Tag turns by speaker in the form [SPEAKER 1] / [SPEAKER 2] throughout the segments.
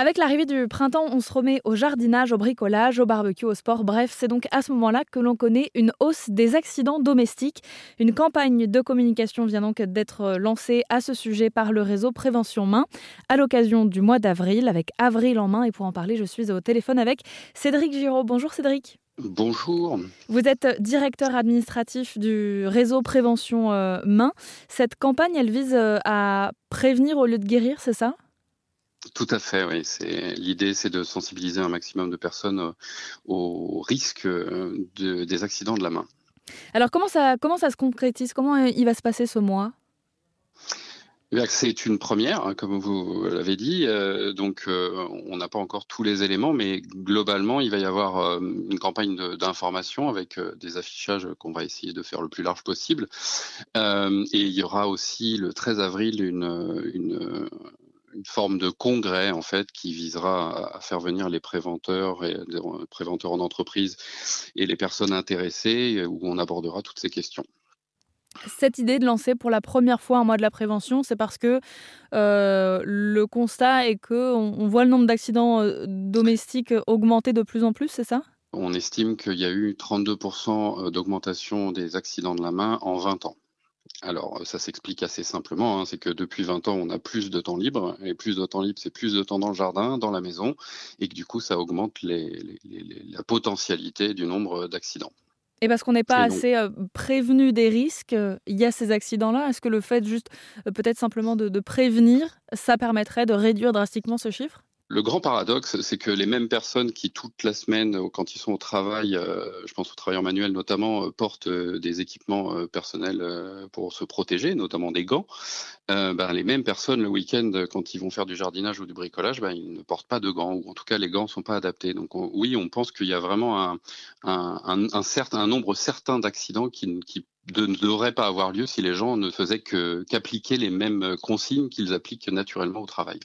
[SPEAKER 1] Avec l'arrivée du printemps, on se remet au jardinage, au bricolage, au barbecue, au sport. Bref, c'est donc à ce moment-là que l'on connaît une hausse des accidents domestiques. Une campagne de communication vient donc d'être lancée à ce sujet par le réseau Prévention Main à l'occasion du mois d'avril avec Avril en main. Et pour en parler, je suis au téléphone avec Cédric Giraud. Bonjour Cédric.
[SPEAKER 2] Bonjour.
[SPEAKER 1] Vous êtes directeur administratif du réseau Prévention euh, Main. Cette campagne, elle vise euh, à prévenir au lieu de guérir, c'est ça?
[SPEAKER 2] Tout à fait, oui. C'est l'idée, c'est de sensibiliser un maximum de personnes euh, au risque euh, des accidents de la main.
[SPEAKER 1] Alors comment ça, comment ça se concrétise? Comment euh, il va se passer ce mois?
[SPEAKER 2] Eh c'est une première, hein, comme vous l'avez dit. donc, on n'a pas encore tous les éléments, mais globalement, il va y avoir une campagne d'information avec des affichages qu'on va essayer de faire le plus large possible. et il y aura aussi le 13 avril une, une une forme de congrès en fait qui visera à faire venir les préventeurs et les préventeurs en entreprise et les personnes intéressées où on abordera toutes ces questions.
[SPEAKER 1] Cette idée de lancer pour la première fois un mois de la prévention, c'est parce que euh, le constat est que on, voit le nombre d'accidents euh, domestiques augmenter de plus en plus, c'est ça?
[SPEAKER 2] On estime qu'il y a eu 32% euh, d'augmentation des accidents de la main en 20 ans. Alors, ça s'explique assez simplement, hein, c'est que depuis 20 ans, on a plus de temps libre, et plus de temps libre, c'est plus de temps dans le jardin, dans la maison, et que du coup, ça augmente la potentialité du nombre d'accidents.
[SPEAKER 1] Et parce qu'on n'est pas assez euh, prévenu des risques, il y a ces accidents-là. Est-ce que le fait juste euh, peut-être simplement de prévenir, ça permettrait de réduire drastiquement ce chiffre?
[SPEAKER 2] Le grand paradoxe, c'est que les mêmes personnes qui toute la semaine, euh, quand ils sont au travail, euh, je pense aux travailleurs manuels notamment, euh, portent des équipements personnels pour se protéger, notamment des gants, ben, les mêmes personnes le week-end, quand ils vont faire du jardinage ou du bricolage, ben, ils ne portent pas de gants, ou en tout cas les gants ne sont pas adaptés. Donc oui, on pense qu'il y a vraiment un, nombre certain d'accidents qui, ne devraient pas avoir lieu si les gens ne faisaient qu'appliquer les mêmes consignes qu'ils appliquent naturellement au travail.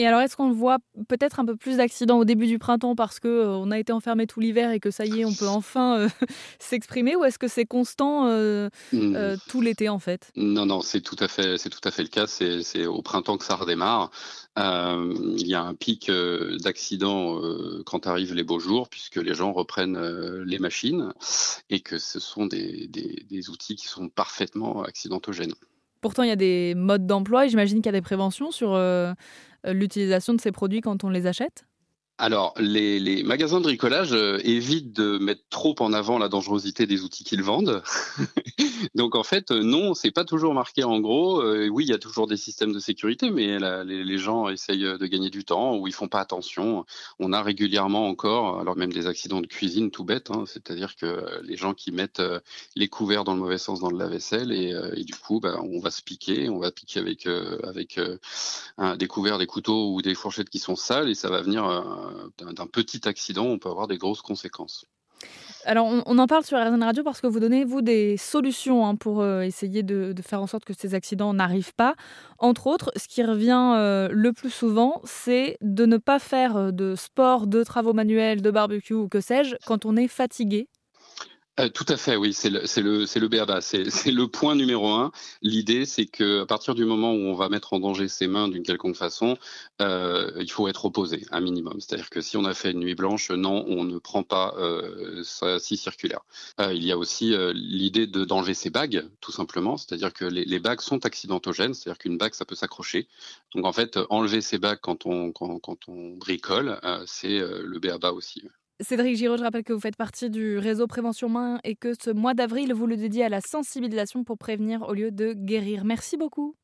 [SPEAKER 1] Et alors, est-ce qu'on voit peut-être un peu plus d'accidents au début du printemps parce que euh, on a été enfermé tout l'hiver et que ça y est, on peut enfin euh, s'exprimer, ou est-ce que c'est constant euh, mmh. tout l'été en fait?
[SPEAKER 2] Non, non, c'est tout à fait, c'est tout à fait le cas. C'est au printemps que ça redémarre. il y a un pic d'accidents quand arrivent les beaux jours, puisque les gens reprennent les machines et que ce sont des, des outils qui sont parfaitement accidentogènes.
[SPEAKER 1] Pourtant, il y a des modes d'emploi et j'imagine qu'il y a des préventions sur euh, l'utilisation de ces produits quand on les achète.
[SPEAKER 2] Alors, les, magasins de bricolage euh, évitent de mettre trop en avant la dangerosité des outils qu'ils vendent. Donc, en fait, euh, non, c'est pas toujours marqué en gros. Euh, oui, il y a toujours des systèmes de sécurité, mais les, gens essayent de gagner du temps ou ils font pas attention. On a régulièrement encore, alors même des accidents de cuisine tout bêtes, hein, c'est-à-dire que les gens qui mettent les couverts dans le mauvais sens dans le lave-vaisselle et, du coup, bah, on va se piquer, on va piquer avec, avec des couverts, des couteaux ou des fourchettes qui sont sales et ça va venir d'un petit accident, on peut avoir des grosses conséquences.
[SPEAKER 1] Alors, on, en parle sur RZN Radio parce que vous donnez, vous, des solutions hein, pour euh, essayer de, faire en sorte que ces accidents n'arrivent pas. Entre autres, ce qui revient euh, le plus souvent, c'est de ne pas faire euh, de sport, de travaux manuels, de barbecue ou que sais-je, quand on est fatigué
[SPEAKER 2] euh, tout à fait, oui, c'est le, c'est le, c'est le BABA, c'est, le point numéro un. L'idée, c'est que à partir du moment où on va mettre en danger ses mains d'une quelconque façon, euh, il faut être opposé, un minimum. C'est-à-dire que si on a fait une nuit blanche, non, on ne prend pas euh, ça si circulaire. Euh, il y a aussi euh, l'idée de, d'enlever ses bagues, tout simplement. C'est-à-dire que les, les bagues sont accidentogènes, c'est-à-dire qu'une bague, ça peut s'accrocher. Donc en fait, enlever ses bagues quand on, quand, quand on bricole, c'est le BABA aussi.
[SPEAKER 1] Cédric Giraud, je rappelle que vous faites partie du réseau Prévention Main et que ce mois d'avril, vous le dédiez à la sensibilisation pour prévenir au lieu de guérir. Merci beaucoup.